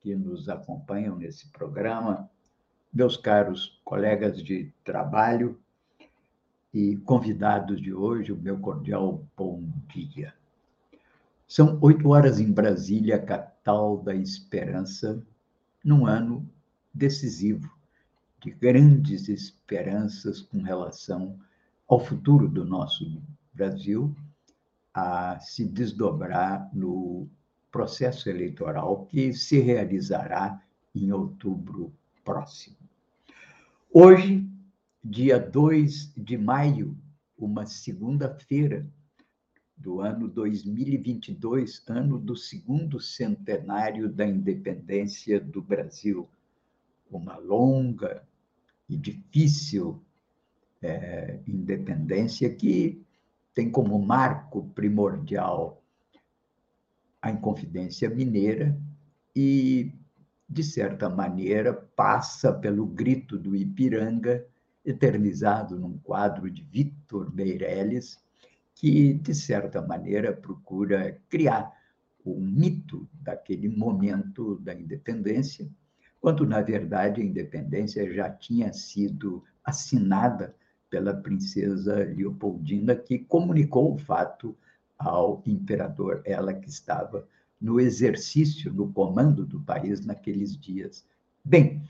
que nos acompanham nesse programa, meus caros colegas de trabalho e convidados de hoje, o meu cordial bom dia. São oito horas em Brasília, capital da esperança, num ano decisivo, de grandes esperanças com relação ao futuro do nosso Brasil, a se desdobrar no processo eleitoral que se realizará em outubro próximo. Hoje, dia 2 de maio, uma segunda-feira do ano 2022, ano do segundo centenário da independência do Brasil. Uma longa e difícil é, independência que tem como marco primordial a Inconfidência Mineira e, de certa maneira, passa pelo grito do Ipiranga, eternizado num quadro de Victor Meirelles, que, de certa maneira, procura criar o mito daquele momento da independência, quando, na verdade, a independência já tinha sido assinada pela princesa Leopoldina, que comunicou o fato ao imperador, ela que estava no exercício, no comando do país naqueles dias. Bem,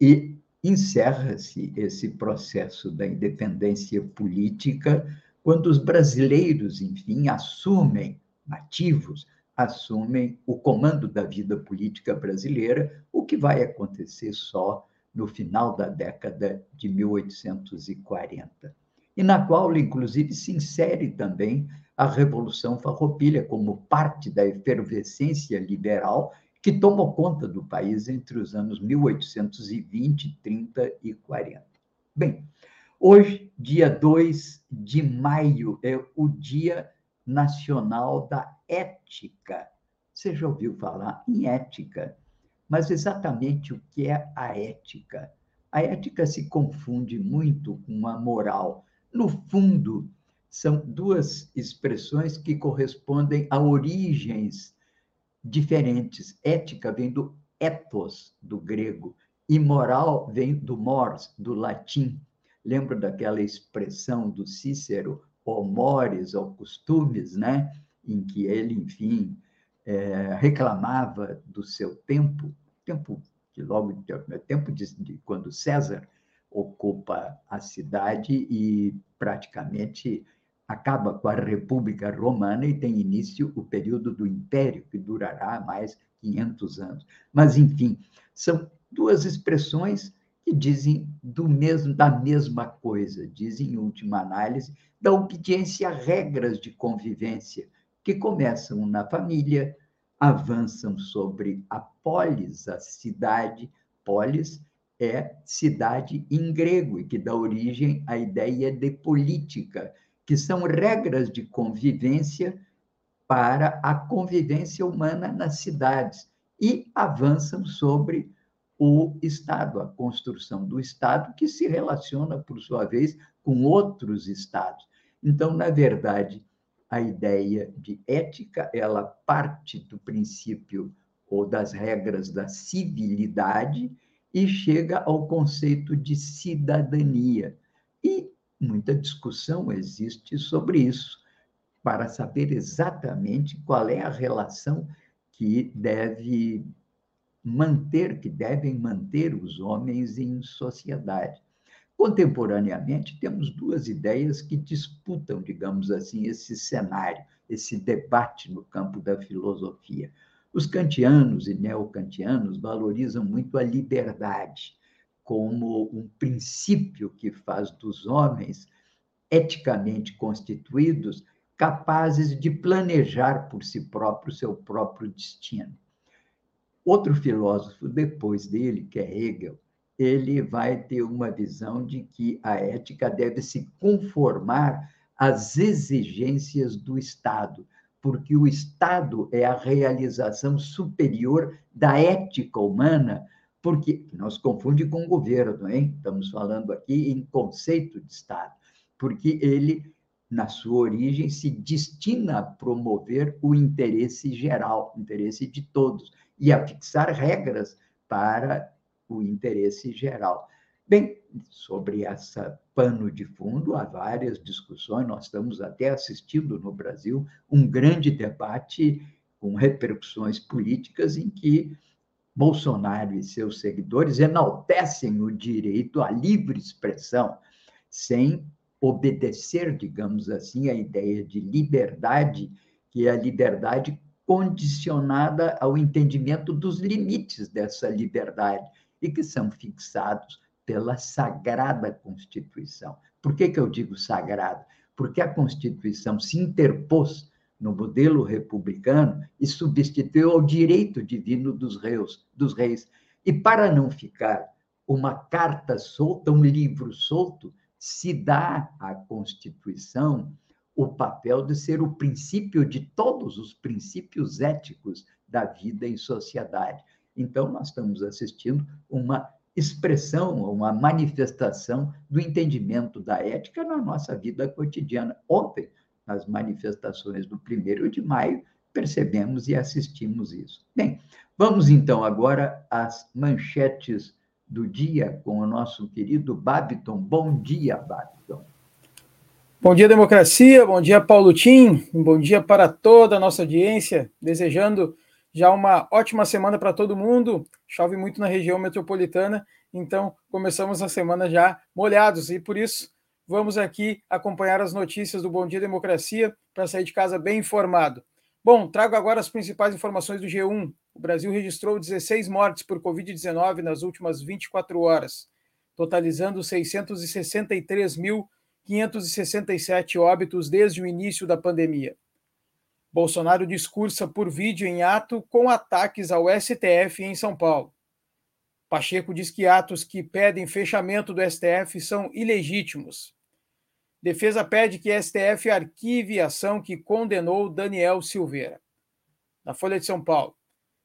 e encerra-se esse processo da independência política quando os brasileiros, enfim, assumem, nativos, assumem o comando da vida política brasileira, o que vai acontecer só no final da década de 1840. E na qual, inclusive, se insere também a Revolução Farroupilha como parte da efervescência liberal que tomou conta do país entre os anos 1820, 30 e 40. Bem, hoje, dia 2 de maio, é o Dia Nacional da Ética. Você já ouviu falar em ética? Mas exatamente o que é a ética? A ética se confunde muito com a moral. No fundo, são duas expressões que correspondem a origens diferentes. Ética vem do ethos, do grego, e moral vem do mors, do latim. Lembro daquela expressão do Cícero, o mores, ou costumes, né? em que ele, enfim, é, reclamava do seu tempo, tempo que logo tempo de, de quando César ocupa a cidade e praticamente acaba com a República Romana e tem início o período do Império, que durará mais 500 anos. Mas, enfim, são duas expressões que dizem do mesmo, da mesma coisa, dizem, em última análise, da obediência a regras de convivência, que começam na família, avançam sobre a polis, a cidade, polis é cidade em grego, e que dá origem à ideia de política, que são regras de convivência para a convivência humana nas cidades e avançam sobre o Estado, a construção do Estado, que se relaciona, por sua vez, com outros Estados. Então, na verdade, a ideia de ética, ela parte do princípio ou das regras da civilidade e chega ao conceito de cidadania. E Muita discussão existe sobre isso, para saber exatamente qual é a relação que deve manter, que devem manter os homens em sociedade. Contemporaneamente, temos duas ideias que disputam, digamos assim, esse cenário, esse debate no campo da filosofia. Os kantianos e neocantianos valorizam muito a liberdade como um princípio que faz dos homens eticamente constituídos capazes de planejar por si próprios seu próprio destino. Outro filósofo depois dele, que é Hegel, ele vai ter uma visão de que a ética deve se conformar às exigências do Estado, porque o Estado é a realização superior da ética humana, porque nós confunde com o governo, hein? Estamos falando aqui em conceito de Estado, porque ele na sua origem se destina a promover o interesse geral, o interesse de todos e a fixar regras para o interesse geral. Bem, sobre essa pano de fundo, há várias discussões, nós estamos até assistindo no Brasil um grande debate com repercussões políticas em que Bolsonaro e seus seguidores enaltecem o direito à livre expressão, sem obedecer, digamos assim, à ideia de liberdade, que é a liberdade condicionada ao entendimento dos limites dessa liberdade e que são fixados pela Sagrada Constituição. Por que, que eu digo sagrado? Porque a Constituição se interpôs no modelo republicano e substituiu ao direito divino dos reis, dos reis. E para não ficar uma carta solta, um livro solto, se dá à Constituição o papel de ser o princípio de todos os princípios éticos da vida em sociedade. Então, nós estamos assistindo uma expressão, uma manifestação do entendimento da ética na nossa vida cotidiana. Ontem, nas manifestações do primeiro de maio, percebemos e assistimos isso. Bem, vamos então agora às manchetes do dia com o nosso querido Babiton. Bom dia, Babiton. Bom dia, democracia. Bom dia, Paulo Tim. Bom dia para toda a nossa audiência. Desejando já uma ótima semana para todo mundo. Chove muito na região metropolitana, então começamos a semana já molhados e por isso vamos aqui acompanhar as notícias do Bom Dia Democracia para sair de casa bem informado. Bom, trago agora as principais informações do G1. O Brasil registrou 16 mortes por Covid-19 nas últimas 24 horas, totalizando 663.567 óbitos desde o início da pandemia. Bolsonaro discursa por vídeo em ato com ataques ao STF em São Paulo. Pacheco diz que atos que pedem fechamento do STF são ilegítimos. Defesa pede que STF arquive ação que condenou Daniel Silveira. Na Folha de São Paulo,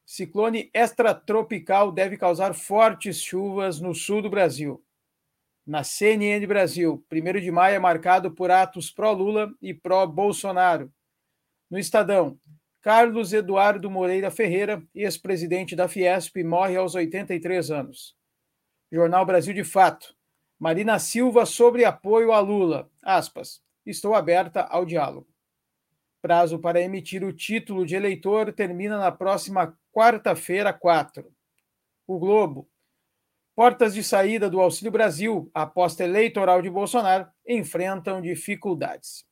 ciclone extratropical deve causar fortes chuvas no sul do Brasil. Na CNN Brasil, 1 de maio é marcado por atos pró-Lula e pró-Bolsonaro. No Estadão, Carlos Eduardo Moreira Ferreira, ex-presidente da Fiesp, morre aos 83 anos. Jornal Brasil de Fato. Marina Silva sobre apoio a Lula. Aspas. Estou aberta ao diálogo. Prazo para emitir o título de eleitor termina na próxima quarta-feira, 4. O Globo. Portas de saída do Auxílio Brasil, aposta eleitoral de Bolsonaro, enfrentam dificuldades.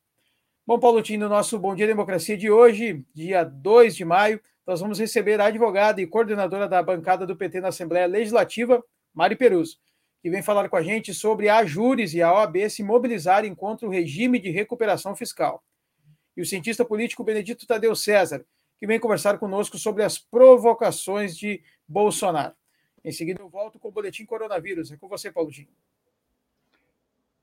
Bom, Paulo Tim, no nosso Bom Dia Democracia de hoje, dia 2 de maio, nós vamos receber a advogada e coordenadora da bancada do PT na Assembleia Legislativa, Mari Peruso que vem falar com a gente sobre a Jures e a OAB se mobilizarem contra o regime de recuperação fiscal. E o cientista político Benedito Tadeu César, que vem conversar conosco sobre as provocações de Bolsonaro. Em seguida, eu volto com o Boletim Coronavírus. É com você, Paulinho.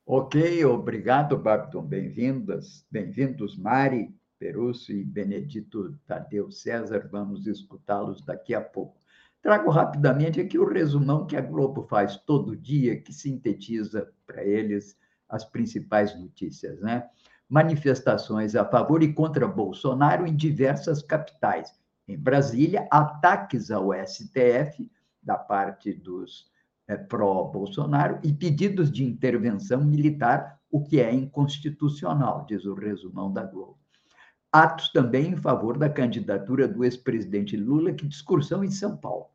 Ok, obrigado, Babton. Bem-vindas, bem-vindos, Mari Perusso e Benedito Tadeu César. Vamos escutá-los daqui a pouco. Trago rapidamente aqui o resumão que a Globo faz todo dia, que sintetiza para eles as principais notícias, né? Manifestações a favor e contra Bolsonaro em diversas capitais. Em Brasília, ataques ao STF da parte dos é, pró-Bolsonaro e pedidos de intervenção militar, o que é inconstitucional, diz o resumão da Globo atos também em favor da candidatura do ex-presidente Lula, que discursão em São Paulo.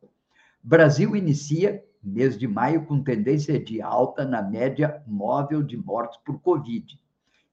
Brasil inicia mês de maio com tendência de alta na média móvel de mortes por Covid.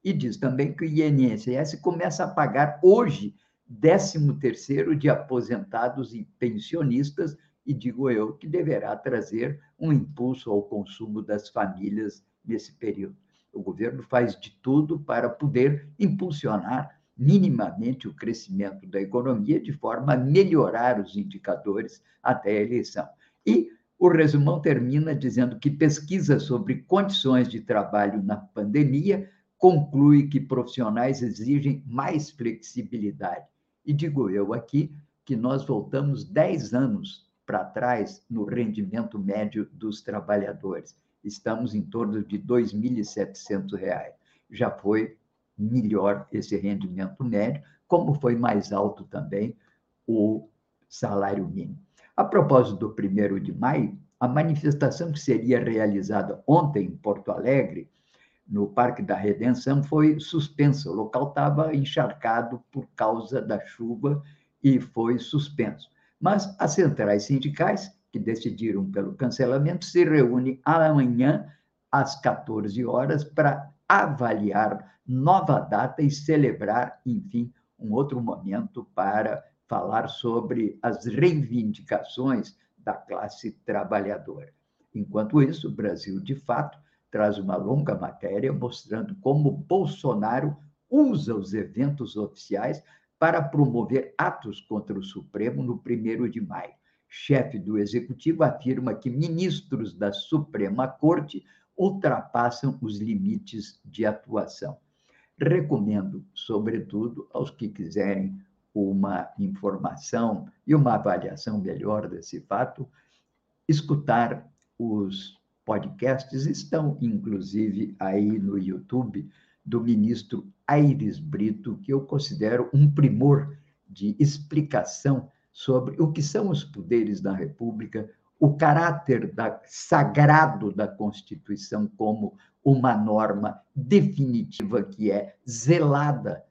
E diz também que o INSS começa a pagar hoje 13º de aposentados e pensionistas, e digo eu que deverá trazer um impulso ao consumo das famílias nesse período. O governo faz de tudo para poder impulsionar minimamente o crescimento da economia de forma a melhorar os indicadores até a eleição. E o resumão termina dizendo que pesquisa sobre condições de trabalho na pandemia conclui que profissionais exigem mais flexibilidade. E digo eu aqui que nós voltamos 10 anos para trás no rendimento médio dos trabalhadores. Estamos em torno de R$ 2.700. Já foi melhor esse rendimento médio, como foi mais alto também o salário mínimo. A propósito do primeiro de maio, a manifestação que seria realizada ontem em Porto Alegre, no Parque da Redenção, foi suspensa. O local estava encharcado por causa da chuva e foi suspenso. Mas as centrais sindicais, que decidiram pelo cancelamento, se reúnem amanhã às 14 horas para avaliar nova data e celebrar, enfim, um outro momento para falar sobre as reivindicações da classe trabalhadora. Enquanto isso, o Brasil, de fato, traz uma longa matéria mostrando como Bolsonaro usa os eventos oficiais para promover atos contra o Supremo no 1 de maio. Chefe do Executivo afirma que ministros da Suprema Corte ultrapassam os limites de atuação. Recomendo, sobretudo, aos que quiserem uma informação e uma avaliação melhor desse fato, escutar os podcasts, estão inclusive aí no YouTube, do ministro Aires Brito, que eu considero um primor de explicação sobre o que são os poderes da República, o caráter da, sagrado da Constituição como uma norma definitiva que é zelada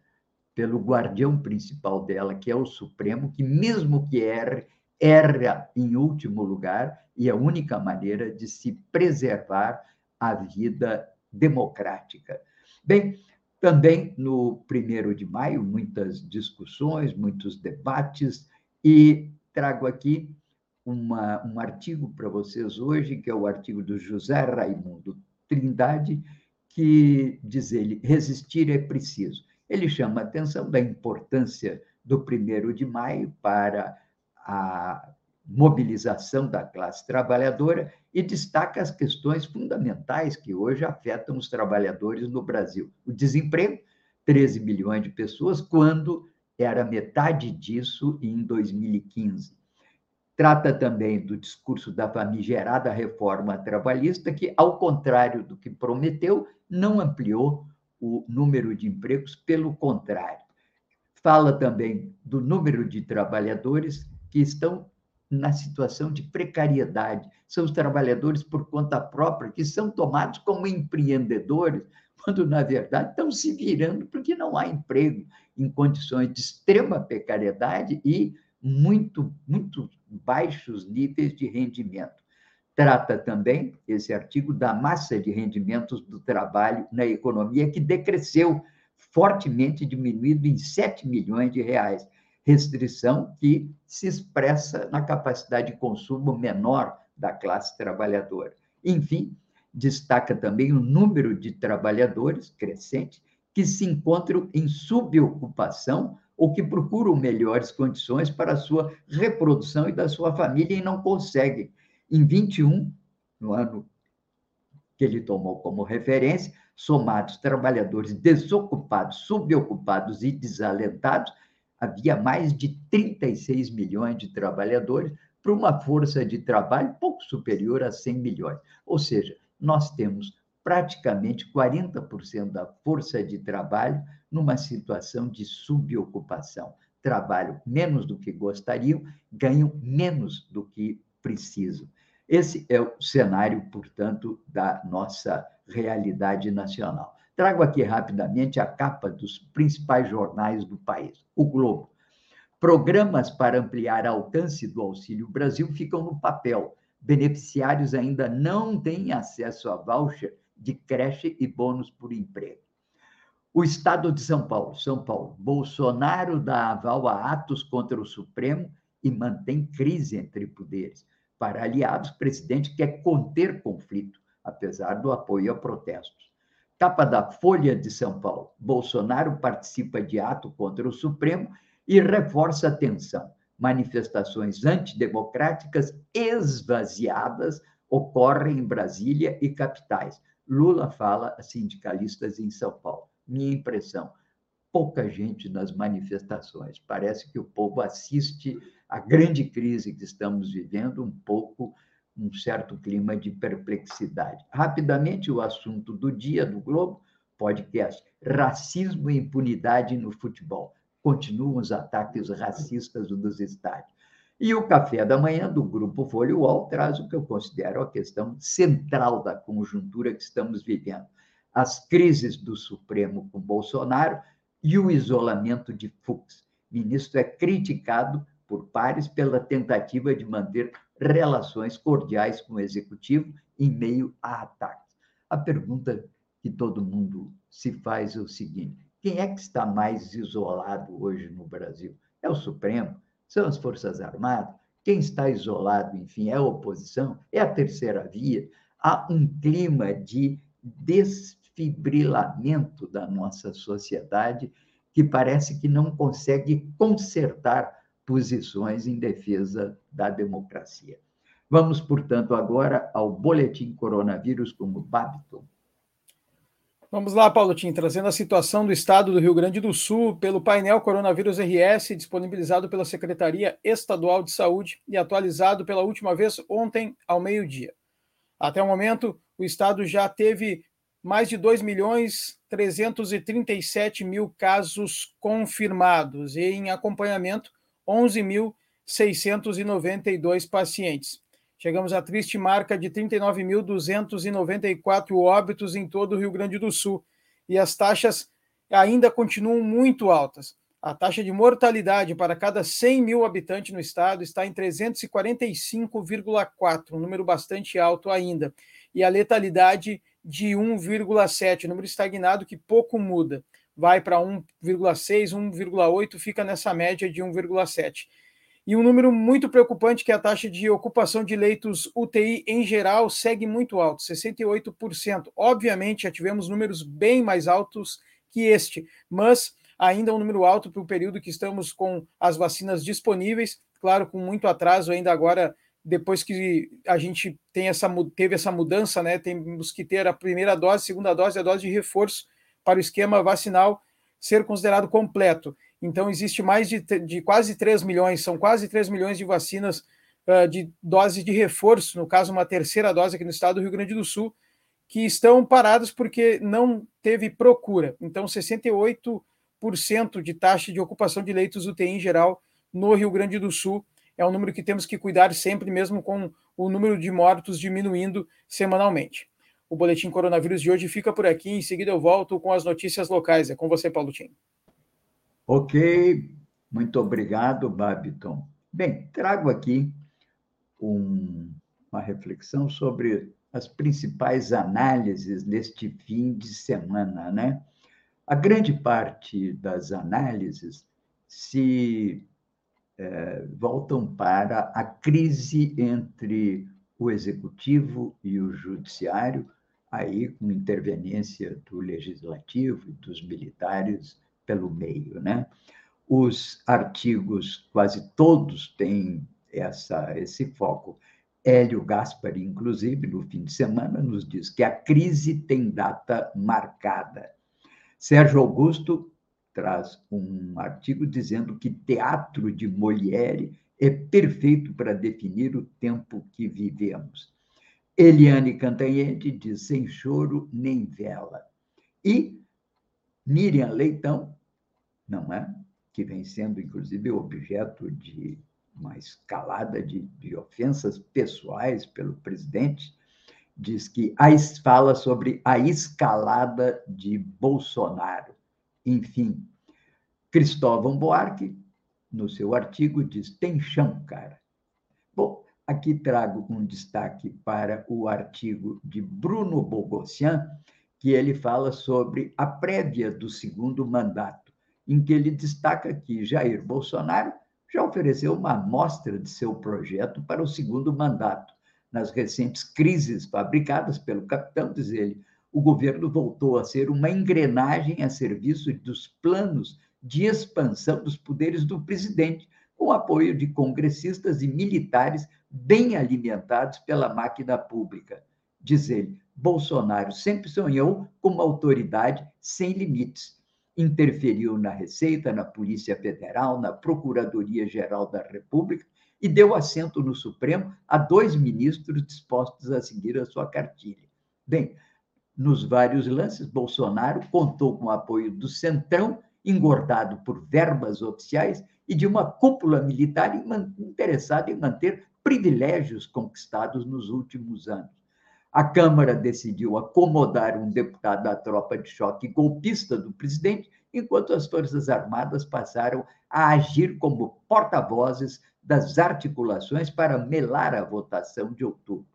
pelo guardião principal dela, que é o Supremo, que mesmo que erre, erra em último lugar e a única maneira de se preservar a vida democrática. Bem, também no primeiro de maio, muitas discussões, muitos debates, e trago aqui uma, um artigo para vocês hoje, que é o artigo do José Raimundo Trindade, que diz ele: resistir é preciso. Ele chama a atenção da importância do primeiro de maio para a mobilização da classe trabalhadora e destaca as questões fundamentais que hoje afetam os trabalhadores no Brasil. O desemprego, 13 milhões de pessoas, quando era metade disso em 2015. Trata também do discurso da famigerada reforma trabalhista, que, ao contrário do que prometeu, não ampliou o número de empregos, pelo contrário. Fala também do número de trabalhadores que estão na situação de precariedade. São os trabalhadores por conta própria que são tomados como empreendedores, quando, na verdade, estão se virando porque não há emprego em condições de extrema precariedade e muito, muito baixos níveis de rendimento. Trata também, esse artigo, da massa de rendimentos do trabalho na economia, que decresceu fortemente, diminuído em 7 milhões de reais restrição que se expressa na capacidade de consumo menor da classe trabalhadora. Enfim, destaca também o número de trabalhadores crescente que se encontram em subocupação ou que procuram melhores condições para a sua reprodução e da sua família e não conseguem. Em 21, no ano que ele tomou como referência, somados trabalhadores desocupados, subocupados e desalentados, havia mais de 36 milhões de trabalhadores para uma força de trabalho pouco superior a 100 milhões. Ou seja, nós temos praticamente 40% da força de trabalho numa situação de subocupação. Trabalham menos do que gostariam, ganham menos do que precisam. Esse é o cenário, portanto, da nossa realidade nacional. Trago aqui rapidamente a capa dos principais jornais do país. O Globo. Programas para ampliar alcance do Auxílio Brasil ficam no papel. Beneficiários ainda não têm acesso a voucher de creche e bônus por emprego. O Estado de São Paulo, São Paulo, Bolsonaro dá aval a atos contra o Supremo e mantém crise entre poderes. Para aliados, o presidente quer conter conflito, apesar do apoio a protestos. Capa da Folha de São Paulo. Bolsonaro participa de ato contra o Supremo e reforça a tensão. Manifestações antidemocráticas esvaziadas ocorrem em Brasília e capitais. Lula fala a sindicalistas em São Paulo. Minha impressão: pouca gente nas manifestações. Parece que o povo assiste à grande crise que estamos vivendo um pouco um certo clima de perplexidade. Rapidamente, o assunto do dia do Globo, podcast: racismo e impunidade no futebol. Continuam os ataques racistas nos estádios. E o café da manhã do Grupo Folha UOL traz o que eu considero a questão central da conjuntura que estamos vivendo: as crises do Supremo com Bolsonaro e o isolamento de Fux. O ministro é criticado por pares pela tentativa de manter relações cordiais com o executivo em meio a ataques. A pergunta que todo mundo se faz é o seguinte: quem é que está mais isolado hoje no Brasil? É o Supremo? São as Forças Armadas? Quem está isolado, enfim, é a oposição? É a terceira via? Há um clima de desfibrilamento da nossa sociedade que parece que não consegue consertar posições em defesa da democracia. Vamos, portanto, agora ao boletim coronavírus como Babiton. Vamos lá, Paulo Tim, trazendo a situação do estado do Rio Grande do Sul pelo painel Coronavírus RS, disponibilizado pela Secretaria Estadual de Saúde e atualizado pela última vez ontem ao meio-dia. Até o momento, o estado já teve mais de 2 milhões 337 mil casos confirmados e em acompanhamento 11.692 pacientes. Chegamos à triste marca de 39.294 óbitos em todo o Rio Grande do Sul e as taxas ainda continuam muito altas. A taxa de mortalidade para cada 100 mil habitantes no estado está em 345,4, um número bastante alto ainda. E a letalidade de 1,7, número estagnado que pouco muda vai para 1,6, 1,8, fica nessa média de 1,7. E um número muito preocupante que é a taxa de ocupação de leitos UTI em geral segue muito alto, 68%. Obviamente, já tivemos números bem mais altos que este, mas ainda um número alto para o período que estamos com as vacinas disponíveis, claro, com muito atraso ainda agora, depois que a gente tem essa, teve essa mudança, né? Temos que ter a primeira dose, segunda dose, a dose de reforço para o esquema vacinal ser considerado completo. Então, existe mais de, de quase 3 milhões, são quase 3 milhões de vacinas uh, de doses de reforço, no caso, uma terceira dose aqui no estado do Rio Grande do Sul, que estão paradas porque não teve procura. Então, 68% de taxa de ocupação de leitos UTI em geral no Rio Grande do Sul é um número que temos que cuidar sempre, mesmo com o número de mortos diminuindo semanalmente. O boletim coronavírus de hoje fica por aqui. Em seguida, eu volto com as notícias locais. É com você, Paulo Tim. Ok, muito obrigado, Babiton. Bem, trago aqui um, uma reflexão sobre as principais análises neste fim de semana, né? A grande parte das análises se é, voltam para a crise entre o executivo e o judiciário, aí com interveniência do legislativo e dos militares pelo meio, né? Os artigos quase todos têm essa esse foco. Hélio Gaspari, inclusive, no fim de semana, nos diz que a crise tem data marcada. Sérgio Augusto traz um artigo dizendo que teatro de Molière é perfeito para definir o tempo que vivemos. Eliane Cantanhede diz sem choro nem vela. E Miriam Leitão, não é? Que vem sendo, inclusive, objeto de uma escalada de, de ofensas pessoais pelo presidente, diz que fala sobre a escalada de Bolsonaro. Enfim, Cristóvão Buarque, no seu artigo, diz: tem chão, cara. Bom, Aqui trago um destaque para o artigo de Bruno Bogossian, que ele fala sobre a prévia do segundo mandato, em que ele destaca que Jair Bolsonaro já ofereceu uma amostra de seu projeto para o segundo mandato. Nas recentes crises fabricadas pelo capitão, diz ele, o governo voltou a ser uma engrenagem a serviço dos planos de expansão dos poderes do presidente, com apoio de congressistas e militares bem alimentados pela máquina pública. Diz ele, Bolsonaro sempre sonhou com uma autoridade sem limites. Interferiu na Receita, na Polícia Federal, na Procuradoria-Geral da República e deu assento no Supremo a dois ministros dispostos a seguir a sua cartilha. Bem, nos vários lances, Bolsonaro contou com o apoio do Centrão, engordado por verbas oficiais, e de uma cúpula militar interessada em manter privilégios conquistados nos últimos anos. A Câmara decidiu acomodar um deputado da tropa de choque golpista do presidente, enquanto as Forças Armadas passaram a agir como porta-vozes das articulações para melar a votação de outubro.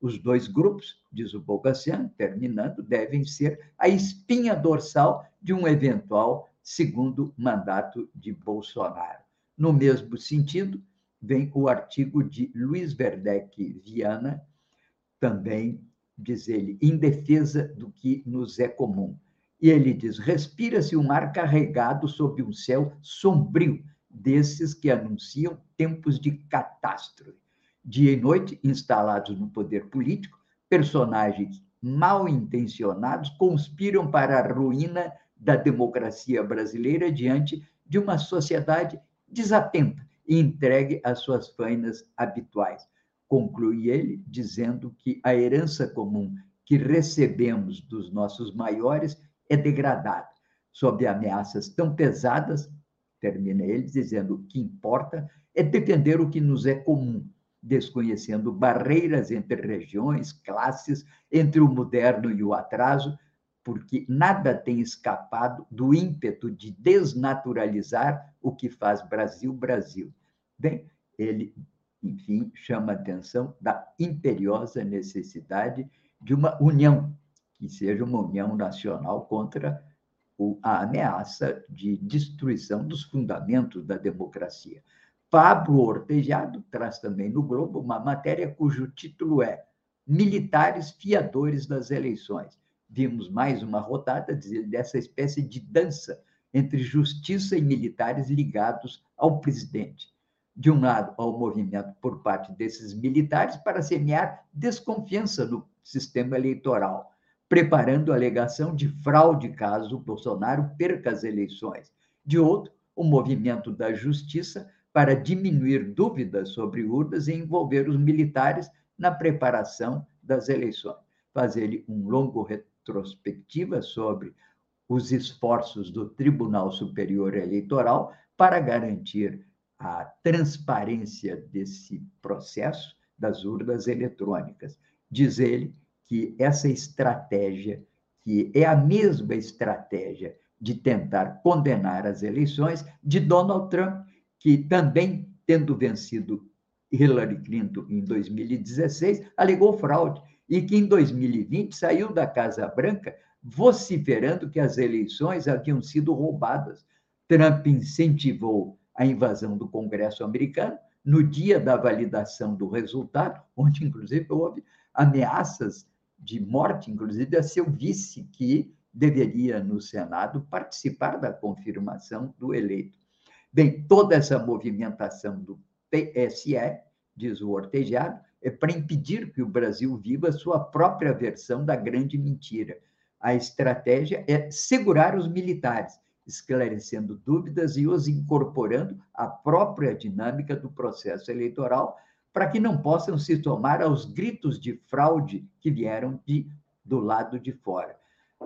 Os dois grupos, diz o Bogacian, terminando, devem ser a espinha dorsal de um eventual segundo mandato de Bolsonaro. No mesmo sentido, vem o artigo de Luiz Verdeck Viana, também, diz ele, em defesa do que nos é comum. E ele diz: respira-se um ar carregado sob um céu sombrio, desses que anunciam tempos de catástrofe. Dia e noite, instalados no poder político, personagens mal intencionados conspiram para a ruína da democracia brasileira diante de uma sociedade desatenta e entregue às suas fainas habituais. Conclui ele dizendo que a herança comum que recebemos dos nossos maiores é degradada, sob ameaças tão pesadas termina ele dizendo: o que importa é defender o que nos é comum, desconhecendo barreiras entre regiões, classes, entre o moderno e o atraso, porque nada tem escapado do ímpeto de desnaturalizar o que faz Brasil Brasil. Bem, ele, enfim, chama a atenção da imperiosa necessidade de uma união, que seja uma união nacional contra a ameaça de destruição dos fundamentos da democracia. Pablo Ortejado traz também no Globo uma matéria cujo título é Militares Fiadores das Eleições. Vimos mais uma rodada dessa espécie de dança entre justiça e militares ligados ao presidente. De um lado, ao movimento por parte desses militares para semear desconfiança no sistema eleitoral preparando a alegação de fraude caso Bolsonaro perca as eleições. De outro, o movimento da justiça para diminuir dúvidas sobre urnas e envolver os militares na preparação das eleições. Fazer um longo retrospectiva sobre os esforços do Tribunal Superior Eleitoral para garantir a transparência desse processo das urnas eletrônicas. Diz ele que essa estratégia, que é a mesma estratégia de tentar condenar as eleições de Donald Trump, que também, tendo vencido Hillary Clinton em 2016, alegou fraude e que em 2020 saiu da Casa Branca vociferando que as eleições haviam sido roubadas. Trump incentivou a invasão do Congresso americano no dia da validação do resultado, onde inclusive houve ameaças de morte, inclusive, a seu vice, que deveria, no Senado, participar da confirmação do eleito. Bem, toda essa movimentação do PSE, diz o Ortejado, é para impedir que o Brasil viva sua própria versão da grande mentira. A estratégia é segurar os militares, esclarecendo dúvidas e os incorporando à própria dinâmica do processo eleitoral, para que não possam se tomar aos gritos de fraude que vieram de, do lado de fora.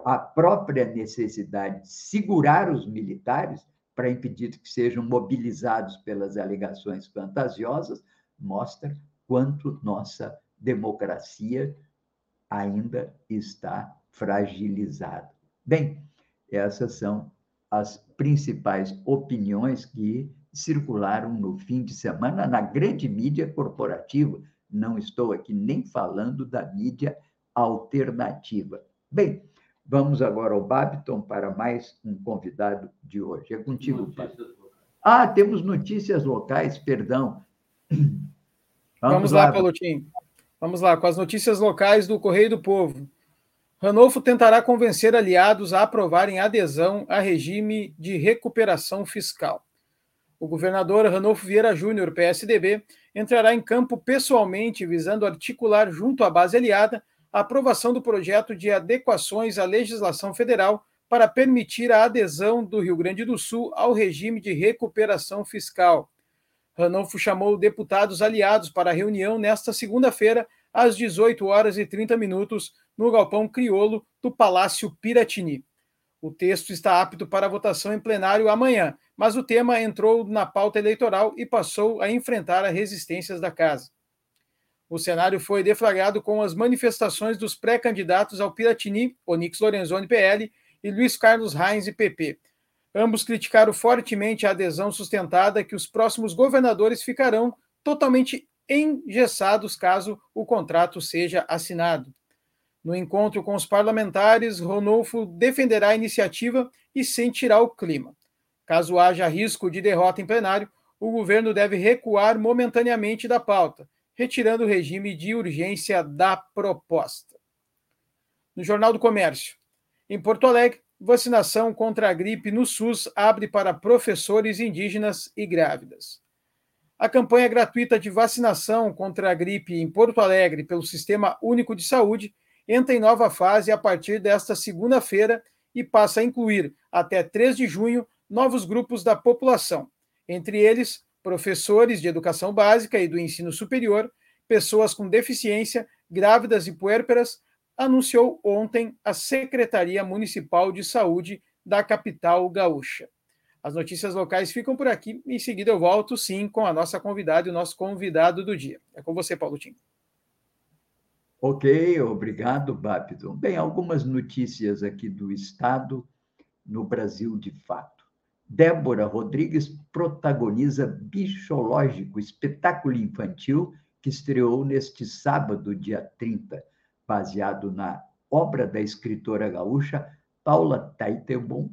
A própria necessidade de segurar os militares para impedir que sejam mobilizados pelas alegações fantasiosas mostra quanto nossa democracia ainda está fragilizada. Bem, essas são as principais opiniões que circularam no fim de semana na grande mídia corporativa. Não estou aqui nem falando da mídia alternativa. Bem, vamos agora ao Babiton para mais um convidado de hoje. É contigo, Babiton. Ah, temos notícias locais, perdão. Vamos, vamos lá, lá Palutim. Vamos lá, com as notícias locais do Correio do Povo. Ranolfo tentará convencer aliados a aprovarem adesão a regime de recuperação fiscal. O governador Ranolfo Vieira Júnior, PSDB, entrará em campo pessoalmente visando articular junto à base aliada a aprovação do projeto de adequações à legislação federal para permitir a adesão do Rio Grande do Sul ao regime de recuperação fiscal. Ranolfo chamou deputados aliados para a reunião nesta segunda-feira, às 18 horas e 30 minutos, no galpão criolo do Palácio Piratini. O texto está apto para votação em plenário amanhã, mas o tema entrou na pauta eleitoral e passou a enfrentar as resistências da casa. O cenário foi deflagrado com as manifestações dos pré-candidatos ao Piratini, Onix Lorenzoni PL e Luiz Carlos Reins PP. Ambos criticaram fortemente a adesão sustentada que os próximos governadores ficarão totalmente engessados caso o contrato seja assinado. No encontro com os parlamentares, Ronolfo defenderá a iniciativa e sentirá o clima. Caso haja risco de derrota em plenário, o governo deve recuar momentaneamente da pauta, retirando o regime de urgência da proposta. No Jornal do Comércio. Em Porto Alegre, vacinação contra a gripe no SUS abre para professores indígenas e grávidas. A campanha gratuita de vacinação contra a gripe em Porto Alegre pelo Sistema Único de Saúde entra em nova fase a partir desta segunda-feira e passa a incluir, até 3 de junho, novos grupos da população, entre eles professores de educação básica e do ensino superior, pessoas com deficiência, grávidas e puérperas, anunciou ontem a Secretaria Municipal de Saúde da capital gaúcha. As notícias locais ficam por aqui. Em seguida, eu volto sim com a nossa convidada e o nosso convidado do dia. É com você, Paulo Tim. Ok, obrigado, Babson. Bem, algumas notícias aqui do Estado no Brasil de fato. Débora Rodrigues protagoniza Bichológico, espetáculo infantil que estreou neste sábado, dia 30, baseado na obra da escritora gaúcha Paula Teitelbaum.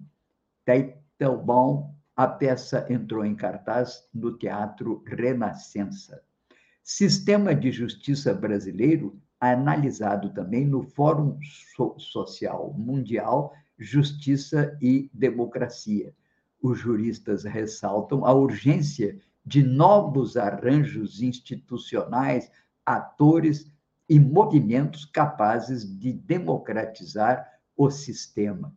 Teitelbaum, a peça entrou em cartaz no Teatro Renascença. Sistema de Justiça Brasileiro, analisado também no Fórum Social Mundial Justiça e Democracia os juristas ressaltam a urgência de novos arranjos institucionais, atores e movimentos capazes de democratizar o sistema.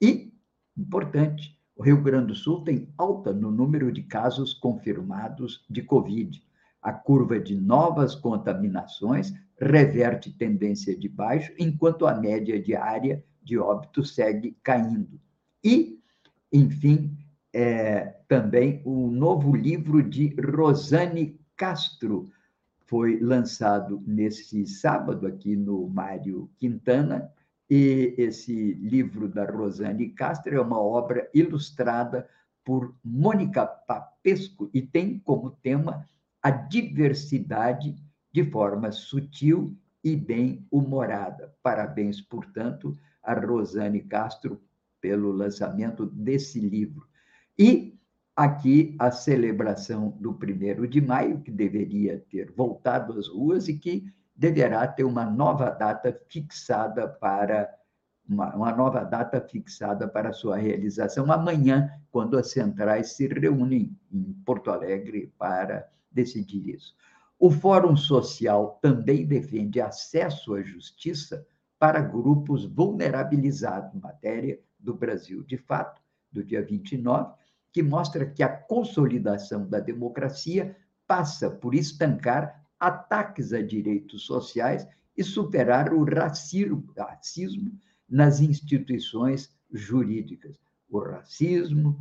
E, importante, o Rio Grande do Sul tem alta no número de casos confirmados de Covid. A curva de novas contaminações reverte tendência de baixo, enquanto a média diária de óbito segue caindo. E enfim, é, também o novo livro de Rosane Castro foi lançado nesse sábado aqui no Mário Quintana, e esse livro da Rosane Castro é uma obra ilustrada por Mônica Papesco e tem como tema a diversidade de forma sutil e bem humorada. Parabéns, portanto, a Rosane Castro pelo lançamento desse livro. E aqui a celebração do primeiro de maio, que deveria ter voltado às ruas e que deverá ter uma nova data fixada para uma, uma nova data fixada para sua realização amanhã, quando as centrais se reúnem em Porto Alegre para decidir isso. O Fórum Social também defende acesso à justiça para grupos vulnerabilizados, matéria do Brasil de fato, do dia 29, que mostra que a consolidação da democracia passa por estancar ataques a direitos sociais e superar o racismo, nas instituições jurídicas. O racismo,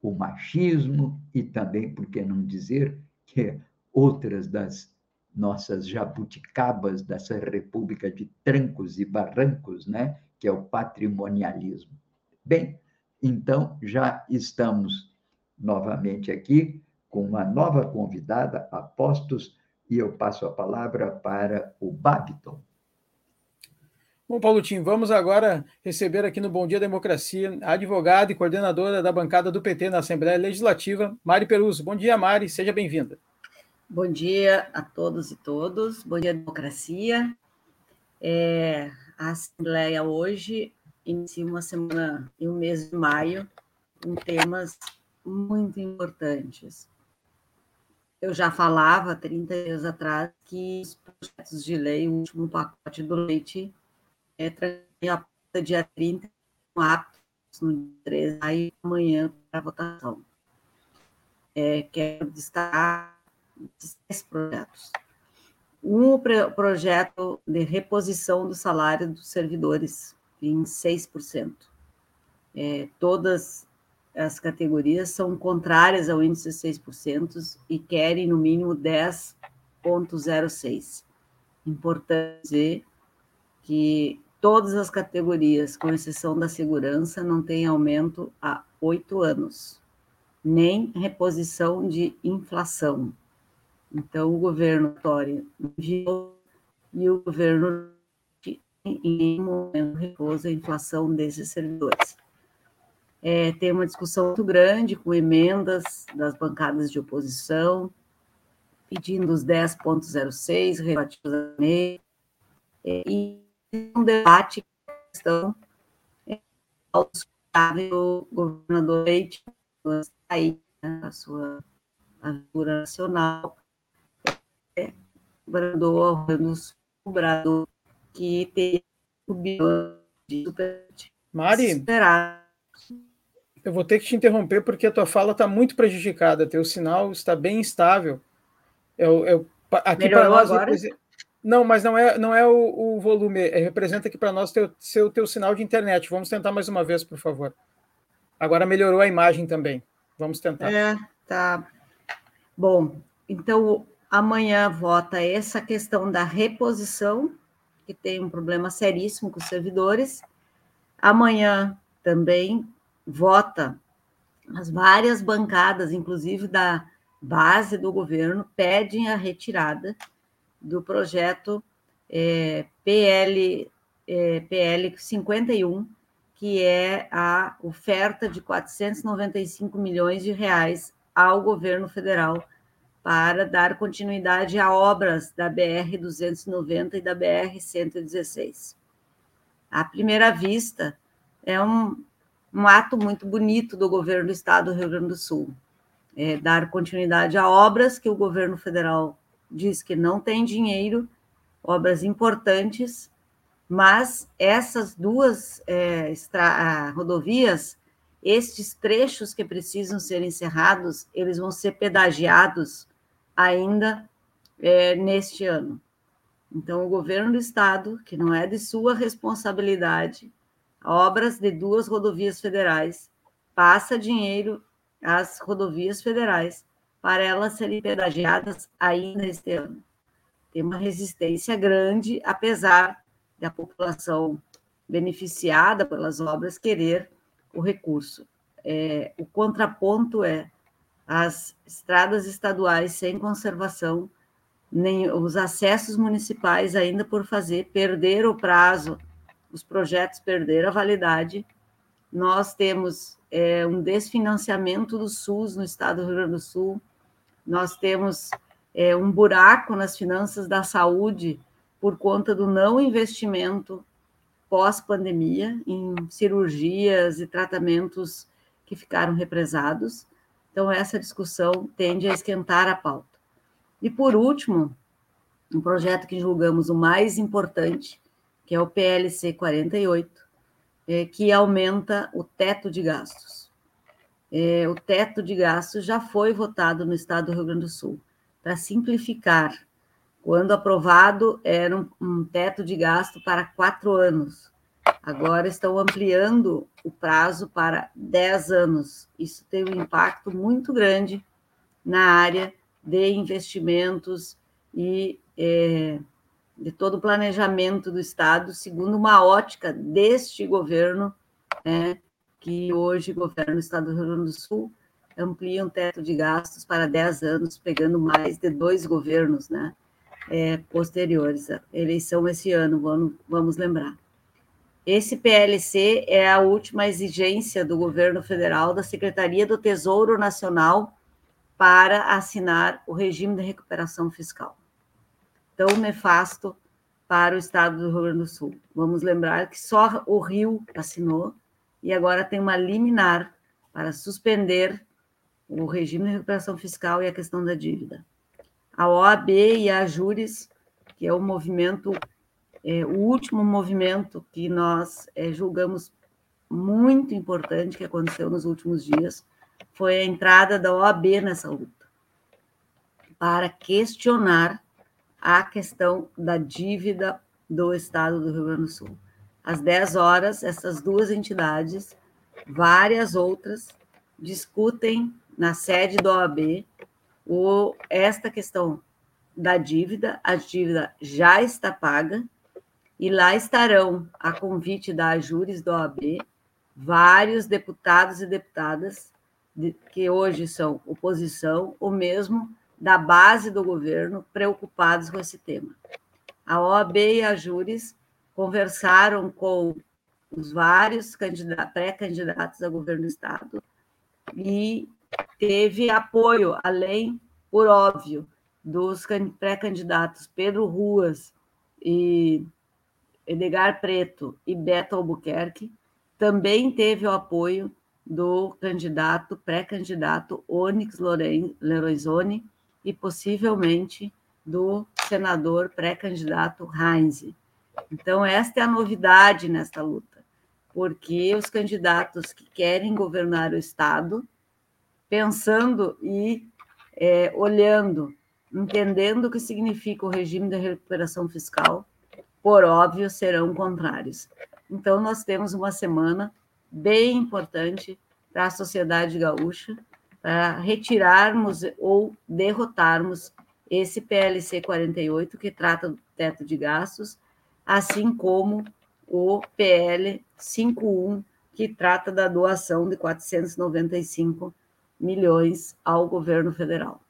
o machismo e também, por que não dizer, que outras das nossas jabuticabas dessa república de trancos e barrancos, né, que é o patrimonialismo. Bem, então já estamos novamente aqui com uma nova convidada, Apostos, e eu passo a palavra para o Babiton. Bom, Paulo Tim, vamos agora receber aqui no Bom Dia Democracia a advogada e coordenadora da bancada do PT na Assembleia Legislativa, Mari Peruso. Bom dia, Mari, seja bem-vinda. Bom dia a todos e todos, bom dia, democracia. É, a Assembleia hoje inicia uma semana e um mês de maio com temas muito importantes. Eu já falava 30 dias atrás que os projetos de lei, o último pacote do leite, é a dia 30, apto no dia 13, aí amanhã para votação. É, quero destacar esses projetos. Um projeto de reposição do salário dos servidores em 6%. É, todas as categorias são contrárias ao índice de 6% e querem, no mínimo, 10,06%. Importante dizer que todas as categorias, com exceção da segurança, não têm aumento há oito anos, nem reposição de inflação. Então, o governo Tória enviou e o governo em momento repousa a inflação desses servidores. É, tem uma discussão muito grande com emendas das bancadas de oposição, pedindo os 10,06 relativos à lei, é, e um debate questão é, o governador Leite aí né, a sua aventura nacional é, brandou ao Brador que teria Mari, superar eu vou ter que te interromper porque a tua fala está muito prejudicada, teu sinal está bem instável. Eu, eu, aqui para nós. Agora? Não, mas não é, não é o, o volume, é, representa aqui para nós teu, seu teu sinal de internet. Vamos tentar mais uma vez, por favor. Agora melhorou a imagem também. Vamos tentar. É, tá. Bom, então amanhã vota essa questão da reposição, que tem um problema seríssimo com os servidores. Amanhã também vota, as várias bancadas, inclusive da base do governo, pedem a retirada do projeto é, PL, é, PL 51, que é a oferta de 495 milhões de reais ao governo federal para dar continuidade a obras da BR 290 e da BR 116. À primeira vista, é um, um ato muito bonito do governo do estado do Rio Grande do Sul. É, dar continuidade a obras que o governo federal diz que não tem dinheiro, obras importantes, mas essas duas é, extra, rodovias, estes trechos que precisam ser encerrados, eles vão ser pedagiados ainda é, neste ano. Então, o governo do estado, que não é de sua responsabilidade, obras de duas rodovias federais, passa dinheiro às rodovias federais para elas serem pedagiadas ainda este ano. Tem uma resistência grande, apesar da população beneficiada pelas obras querer o recurso. É, o contraponto é as estradas estaduais sem conservação, nem os acessos municipais ainda por fazer, perder o prazo os projetos perderam a validade. Nós temos é, um desfinanciamento do SUS no estado do Rio Grande do Sul, nós temos é, um buraco nas finanças da saúde por conta do não investimento pós-pandemia em cirurgias e tratamentos que ficaram represados. Então, essa discussão tende a esquentar a pauta. E, por último, um projeto que julgamos o mais importante, que é o PLC 48, é, que aumenta o teto de gastos. É, o teto de gastos já foi votado no estado do Rio Grande do Sul. Para simplificar, quando aprovado, era um, um teto de gasto para quatro anos. Agora estão ampliando o prazo para dez anos. Isso tem um impacto muito grande na área de investimentos e é, de todo o planejamento do Estado, segundo uma ótica deste governo, né, que hoje governa o Estado do Rio Grande do Sul, amplia um teto de gastos para 10 anos, pegando mais de dois governos né, é, posteriores. A eleição esse ano, vamos, vamos lembrar. Esse PLC é a última exigência do governo federal da Secretaria do Tesouro Nacional para assinar o regime de recuperação fiscal tão nefasto para o estado do Rio Grande do Sul. Vamos lembrar que só o Rio assinou e agora tem uma liminar para suspender o regime de recuperação fiscal e a questão da dívida. A OAB e a Júris, que é o movimento, é, o último movimento que nós é, julgamos muito importante que aconteceu nos últimos dias, foi a entrada da OAB nessa luta, para questionar a questão da dívida do Estado do Rio Grande do Sul. Às 10 horas, essas duas entidades, várias outras, discutem na sede do OAB o, esta questão da dívida. A dívida já está paga e lá estarão, a convite da Ajures do OAB, vários deputados e deputadas de, que hoje são oposição, ou mesmo da base do governo, preocupados com esse tema. A OAB e a Júris conversaram com os vários pré-candidatos a governo do Estado e teve apoio, além, por óbvio, dos pré-candidatos Pedro Ruas e Edgar Preto e Beto Albuquerque, também teve o apoio do candidato, pré-candidato Onyx Lorenzoni e possivelmente do senador pré-candidato Heinz. Então, esta é a novidade nesta luta, porque os candidatos que querem governar o Estado, pensando e é, olhando, entendendo o que significa o regime da recuperação fiscal, por óbvio, serão contrários. Então, nós temos uma semana bem importante para a sociedade gaúcha, para retirarmos ou derrotarmos esse PLC 48, que trata do teto de gastos, assim como o PL 51, que trata da doação de 495 milhões ao governo federal.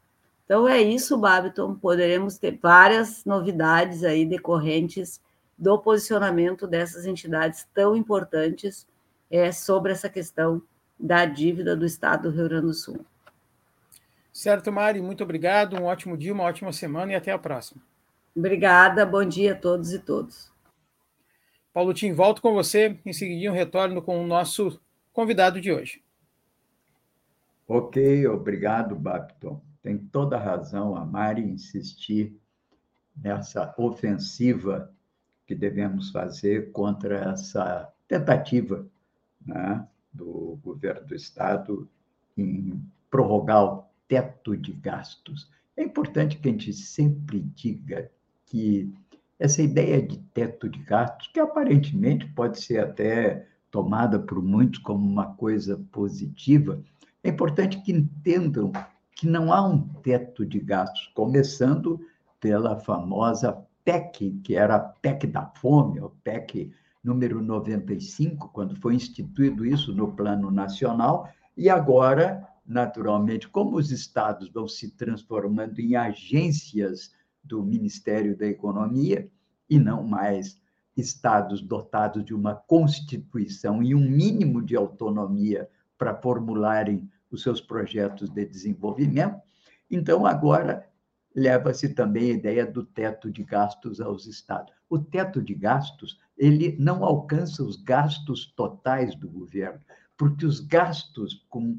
Então é isso, Babiton. Poderemos ter várias novidades aí decorrentes do posicionamento dessas entidades tão importantes é, sobre essa questão da dívida do Estado do Rio Grande do Sul. Certo, Mari, muito obrigado. Um ótimo dia, uma ótima semana e até a próxima. Obrigada, bom dia a todos e todos. Paulo Tim, volto com você. Em seguida, um retorno com o nosso convidado de hoje. Ok, obrigado, Babton. Tem toda a razão a Mari insistir nessa ofensiva que devemos fazer contra essa tentativa né, do governo do Estado em prorrogar o teto de gastos. É importante que a gente sempre diga que essa ideia de teto de gastos, que aparentemente pode ser até tomada por muitos como uma coisa positiva, é importante que entendam que não há um teto de gastos, começando pela famosa PEC, que era a PEC da fome, o PEC número 95, quando foi instituído isso no Plano Nacional, e agora, naturalmente, como os estados vão se transformando em agências do Ministério da Economia e não mais estados dotados de uma constituição e um mínimo de autonomia para formularem os seus projetos de desenvolvimento, então agora leva-se também a ideia do teto de gastos aos estados. O teto de gastos, ele não alcança os gastos totais do governo, porque os gastos com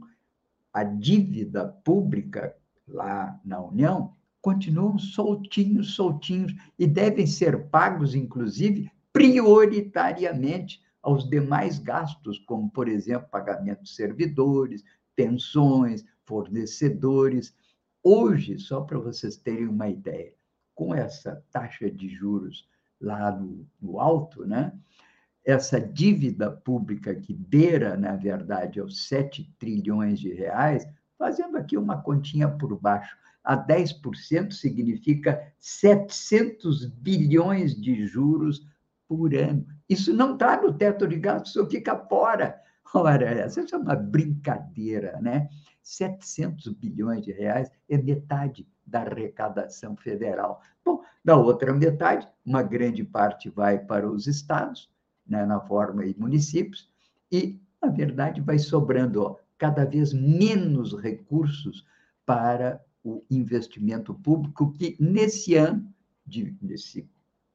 a dívida pública lá na União continuam soltinhos, soltinhos, e devem ser pagos, inclusive, prioritariamente aos demais gastos, como, por exemplo, pagamento de servidores, pensões, fornecedores. Hoje, só para vocês terem uma ideia, com essa taxa de juros lá no, no alto, né? essa dívida pública que beira, na verdade, aos 7 trilhões de reais, fazendo aqui uma continha por baixo, a 10% significa 700 bilhões de juros por ano. Isso não está no teto de gastos, isso fica fora. Ora, essa é uma brincadeira, né? 700 bilhões de reais é metade da arrecadação federal. Bom, da outra metade, uma grande parte vai para os estados, né, na forma de municípios, e, na verdade, vai sobrando ó, cada vez menos recursos para o investimento público, que nesse ano, de, nesse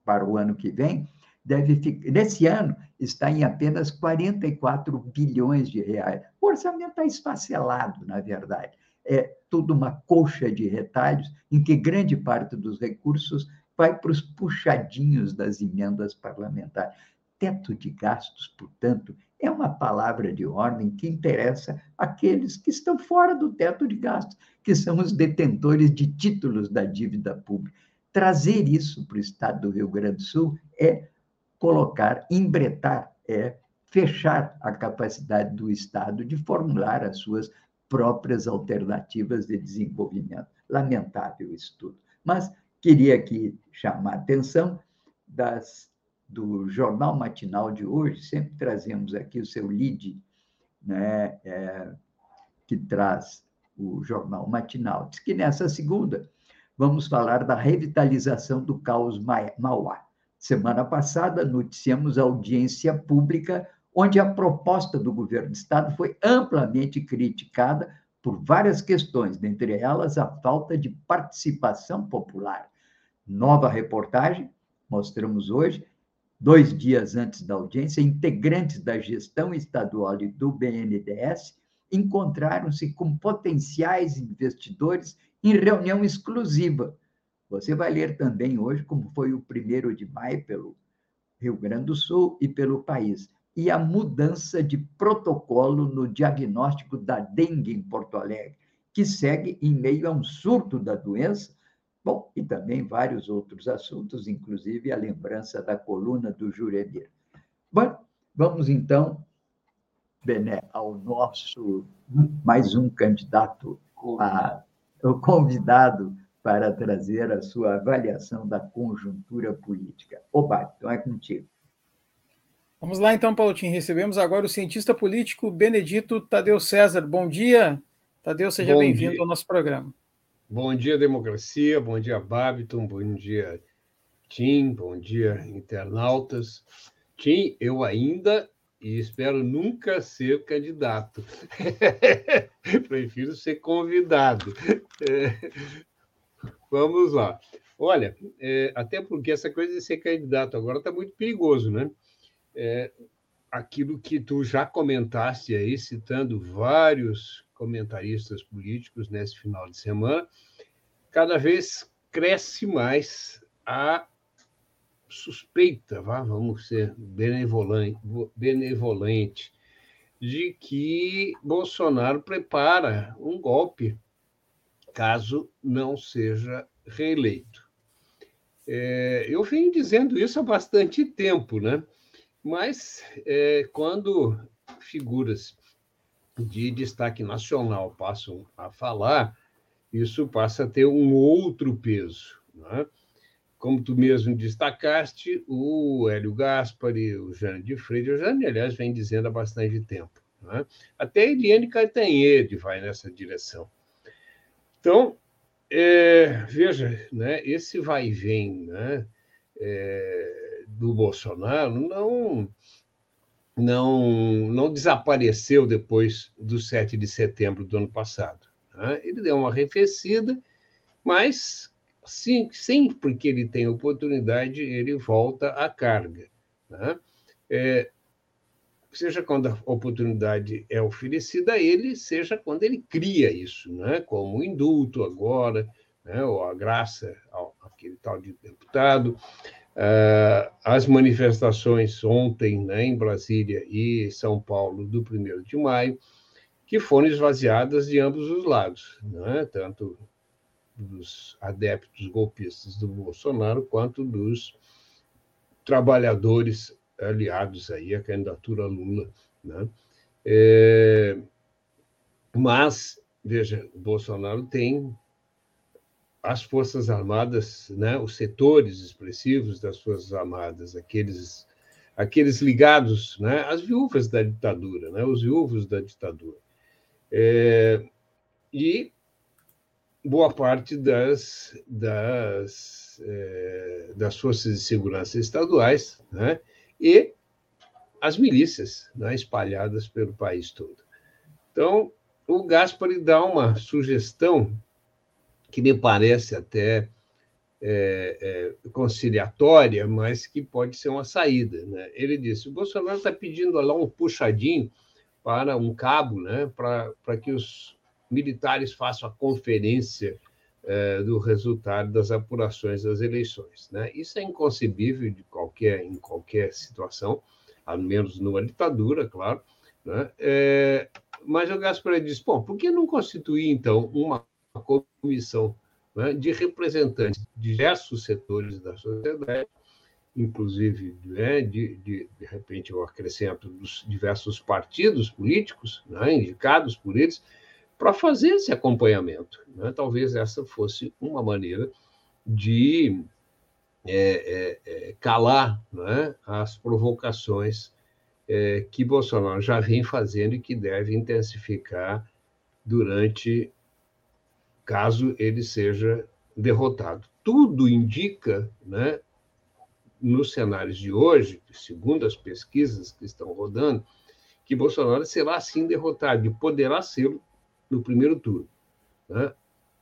para o ano que vem, deve ficar, nesse ano está em apenas 44 bilhões de reais. O orçamento está esfacelado, na verdade. É tudo uma colcha de retalhos em que grande parte dos recursos vai para os puxadinhos das emendas parlamentares. Teto de gastos, portanto, é uma palavra de ordem que interessa aqueles que estão fora do teto de gastos, que são os detentores de títulos da dívida pública. Trazer isso para o estado do Rio Grande do Sul é colocar, embretar, é fechar a capacidade do Estado de formular as suas próprias alternativas de desenvolvimento. Lamentável isso tudo. Mas queria aqui chamar a atenção das, do jornal matinal de hoje, sempre trazemos aqui o seu lead, né, é, que traz o jornal matinal. Diz que nessa segunda vamos falar da revitalização do caos Mauá. Semana passada, noticiamos a audiência pública, onde a proposta do governo do Estado foi amplamente criticada por várias questões, dentre elas a falta de participação popular. Nova reportagem, mostramos hoje, dois dias antes da audiência, integrantes da gestão estadual e do BNDES encontraram-se com potenciais investidores em reunião exclusiva você vai ler também hoje como foi o primeiro de maio pelo Rio Grande do Sul e pelo país. E a mudança de protocolo no diagnóstico da dengue em Porto Alegre, que segue em meio a um surto da doença. Bom, e também vários outros assuntos, inclusive a lembrança da coluna do Juremir. Bom, vamos então, Bené, ao nosso mais um candidato, a, o convidado para trazer a sua avaliação da conjuntura política. Oba, então é contigo. Vamos lá então, Paulotinho. Recebemos agora o cientista político Benedito Tadeu César. Bom dia, Tadeu, seja bem-vindo ao nosso programa. Bom dia, democracia. Bom dia, Babiton. Bom dia, Tim. Bom dia, internautas. Tim, eu ainda e espero nunca ser candidato. Prefiro ser convidado. Vamos lá. Olha, é, até porque essa coisa de ser candidato agora está muito perigoso, né? É, aquilo que tu já comentaste aí, citando vários comentaristas políticos nesse final de semana, cada vez cresce mais a suspeita, vá, vamos ser benevolente, benevolente, de que Bolsonaro prepara um golpe caso não seja reeleito. É, eu venho dizendo isso há bastante tempo, né? mas é, quando figuras de destaque nacional passam a falar, isso passa a ter um outro peso. Né? Como tu mesmo destacaste, o Hélio Gaspari, o Jânio de Freitas, o Jânio, aliás, vem dizendo há bastante tempo. Né? Até a Eliane Catanhede vai nessa direção. Então, é, veja, né, esse vai e vem né, é, do Bolsonaro não, não, não desapareceu depois do 7 de setembro do ano passado. Né? Ele deu uma arrefecida, mas sim, sempre que ele tem oportunidade, ele volta à carga. Né? É, seja quando a oportunidade é oferecida a ele, seja quando ele cria isso, né? como o indulto agora, né? ou a graça ao, aquele tal de deputado. Uh, as manifestações ontem né, em Brasília e São Paulo do 1 de maio, que foram esvaziadas de ambos os lados, né? tanto dos adeptos golpistas do Bolsonaro quanto dos trabalhadores aliados aí à candidatura Lula. Né? É, mas, veja, Bolsonaro tem as Forças Armadas, né, os setores expressivos das Forças Armadas, aqueles, aqueles ligados né, às viúvas da ditadura, né, os viúvos da ditadura. É, e boa parte das, das, é, das forças de segurança estaduais, né, e as milícias né, espalhadas pelo país todo. Então, o Gaspari dá uma sugestão que me parece até é, é, conciliatória, mas que pode ser uma saída. Né? Ele disse: o Bolsonaro está pedindo lá um puxadinho para um cabo, né, para que os militares façam a conferência do resultado das apurações das eleições. Né? Isso é inconcebível de qualquer, em qualquer situação, ao menos numa ditadura, claro. Né? É, mas o Gaspar disse: bom, por que não constituir, então, uma comissão né, de representantes de diversos setores da sociedade, inclusive, né, de, de, de repente, eu acrescento, dos diversos partidos políticos, né, indicados por eles, para fazer esse acompanhamento. Né? Talvez essa fosse uma maneira de é, é, é, calar né, as provocações é, que Bolsonaro já vem fazendo e que deve intensificar durante caso ele seja derrotado. Tudo indica, né, nos cenários de hoje, segundo as pesquisas que estão rodando, que Bolsonaro será sim derrotado e poderá ser no primeiro turno. Né?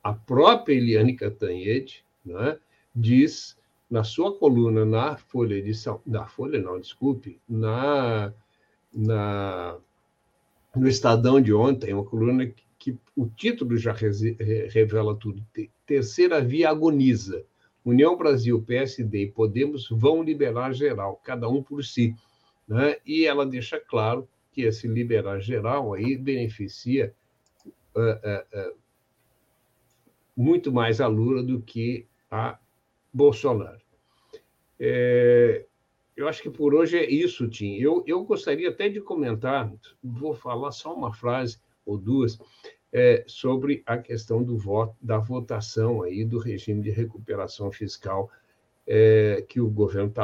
A própria Eliane Cantanhede né, diz na sua coluna na Folha de São, na Folha não, desculpe, na, na no Estadão de ontem, uma coluna que, que o título já revela tudo. Terceira via agoniza. União Brasil, PSD e Podemos vão liberar geral, cada um por si. Né? E ela deixa claro que esse liberar geral aí beneficia uh, uh, muito mais a Lula do que a Bolsonaro. É, eu acho que por hoje é isso, Tim. Eu, eu gostaria até de comentar, vou falar só uma frase ou duas, é, sobre a questão do voto, da votação aí do regime de recuperação fiscal é, que o governo está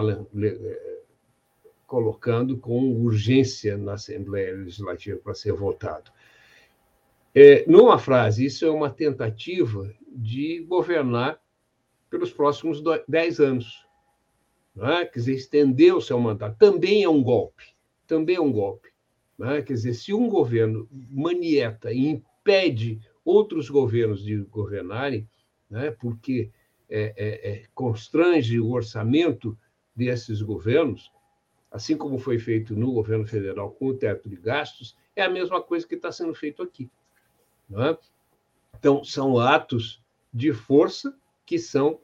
colocando com urgência na Assembleia Legislativa para ser votado. É, numa frase, isso é uma tentativa de governar pelos próximos dez anos. É? Quer dizer, estender o seu mandato. Também é um golpe. Também é um golpe. É? Quer dizer, se um governo manieta e impede outros governos de governarem, né? porque é, é, é, constrange o orçamento desses governos, assim como foi feito no governo federal com o teto de gastos, é a mesma coisa que está sendo feito aqui. É? Então, são atos de força que são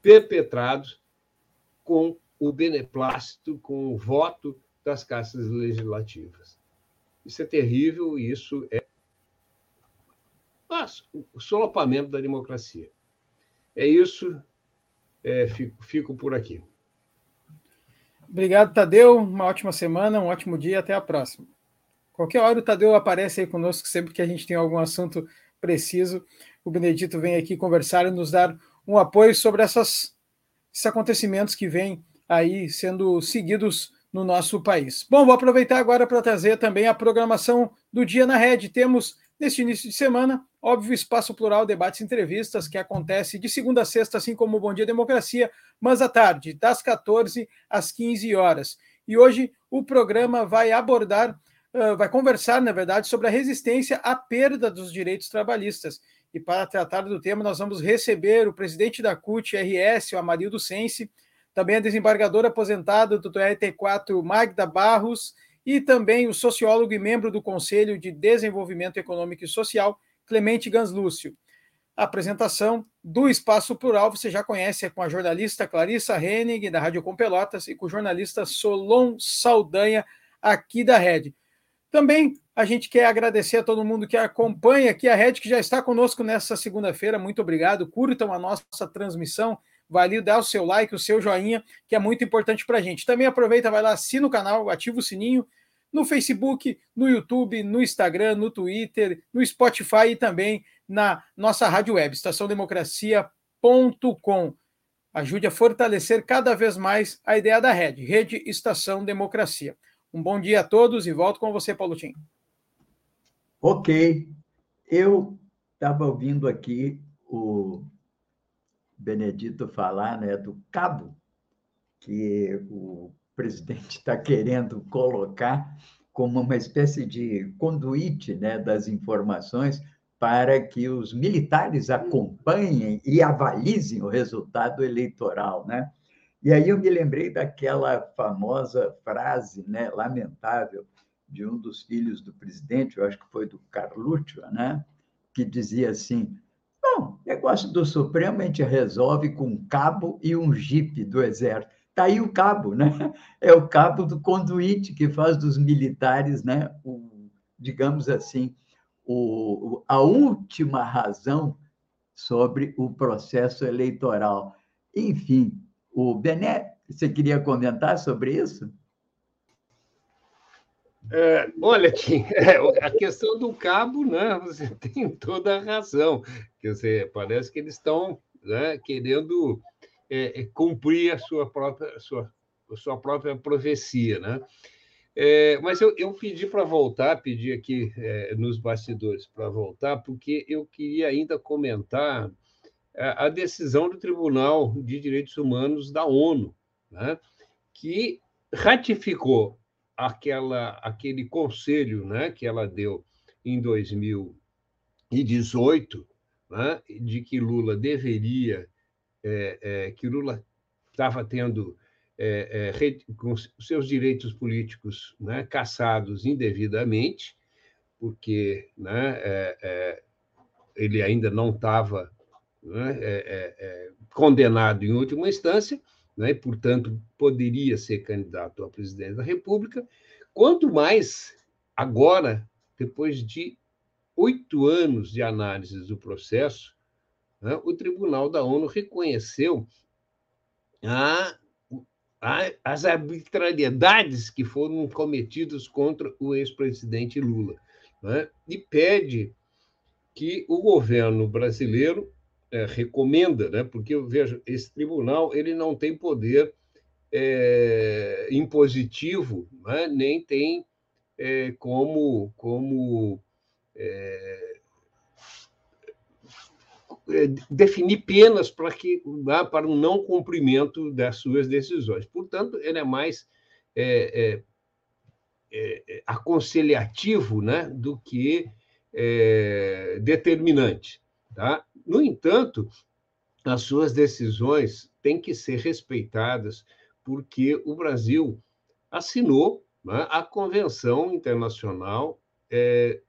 perpetrados com o beneplácito, com o voto das casas legislativas. Isso é terrível e isso é o solapamento da democracia. É isso, é, fico, fico por aqui. Obrigado, Tadeu. Uma ótima semana, um ótimo dia. Até a próxima. Qualquer hora o Tadeu aparece aí conosco, sempre que a gente tem algum assunto preciso. O Benedito vem aqui conversar e nos dar um apoio sobre essas, esses acontecimentos que vêm aí sendo seguidos no nosso país. Bom, vou aproveitar agora para trazer também a programação do Dia na Rede. Temos, neste início de semana, óbvio, espaço plural, debates e entrevistas, que acontece de segunda a sexta, assim como o Bom Dia Democracia, mas à tarde, das 14 às 15 horas. E hoje o programa vai abordar vai conversar, na verdade, sobre a resistência à perda dos direitos trabalhistas. E para tratar do tema, nós vamos receber o presidente da CUT-RS, o Amarildo Sense, também a desembargadora aposentada do TRT4, Magda Barros, e também o sociólogo e membro do Conselho de Desenvolvimento Econômico e Social, Clemente Ganslúcio. A apresentação do Espaço Plural você já conhece, é com a jornalista Clarissa Henning, da Rádio Com Pelotas, e com o jornalista Solon Saldanha, aqui da Rede. Também a gente quer agradecer a todo mundo que acompanha aqui a Red, que já está conosco nessa segunda-feira. Muito obrigado. Curtam a nossa transmissão. Ali dar o seu like, o seu joinha, que é muito importante para a gente. Também aproveita, vai lá, assina o canal, ativa o sininho no Facebook, no YouTube, no Instagram, no Twitter, no Spotify e também na nossa rádio web, estaçãodemocracia.com. Ajude a fortalecer cada vez mais a ideia da rede, Rede Estação Democracia. Um bom dia a todos e volto com você, Paulo Tim. Ok. Eu estava ouvindo aqui o Benedito falar né, do cabo que o presidente está querendo colocar como uma espécie de conduíte né, das informações para que os militares acompanhem e avalizem o resultado eleitoral, né? E aí eu me lembrei daquela famosa frase, né, lamentável, de um dos filhos do presidente, eu acho que foi do Carluccio, né, que dizia assim: Bom, negócio do Supremo a gente resolve com um cabo e um jipe do Exército. Está aí o cabo, né? É o cabo do conduíte que faz dos militares, né? O, digamos assim, o, a última razão sobre o processo eleitoral. Enfim, o Bené, você queria comentar sobre isso? É, olha, Tim, é, a questão do cabo, né, você tem toda a razão. Quer dizer, parece que eles estão né, querendo é, é, cumprir a sua própria, sua, sua própria profecia. Né? É, mas eu, eu pedi para voltar, pedi aqui nos bastidores para voltar, porque eu queria ainda comentar a, a decisão do Tribunal de Direitos Humanos da ONU, né, que ratificou aquela, aquele conselho né, que ela deu em 2018, né, de que Lula deveria, é, é, que Lula estava tendo é, é com seus direitos políticos né, caçados indevidamente, porque né, é, é, ele ainda não estava né, condenado em última instância, né, e, portanto, poderia ser candidato a presidente da República. Quanto mais agora, depois de oito anos de análise do processo, né, o Tribunal da ONU reconheceu a, a, as arbitrariedades que foram cometidas contra o ex-presidente Lula né, e pede que o governo brasileiro é, recomenda, né? porque eu vejo esse tribunal ele não tem poder é, impositivo, né? nem tem é, como, como é, é, definir penas para que né? para o não cumprimento das suas decisões. Portanto, ele é mais é, aconselhativo né? do que determinante. Tá? No entanto, as suas decisões têm que ser respeitadas, porque o Brasil assinou né, a Convenção Internacional é,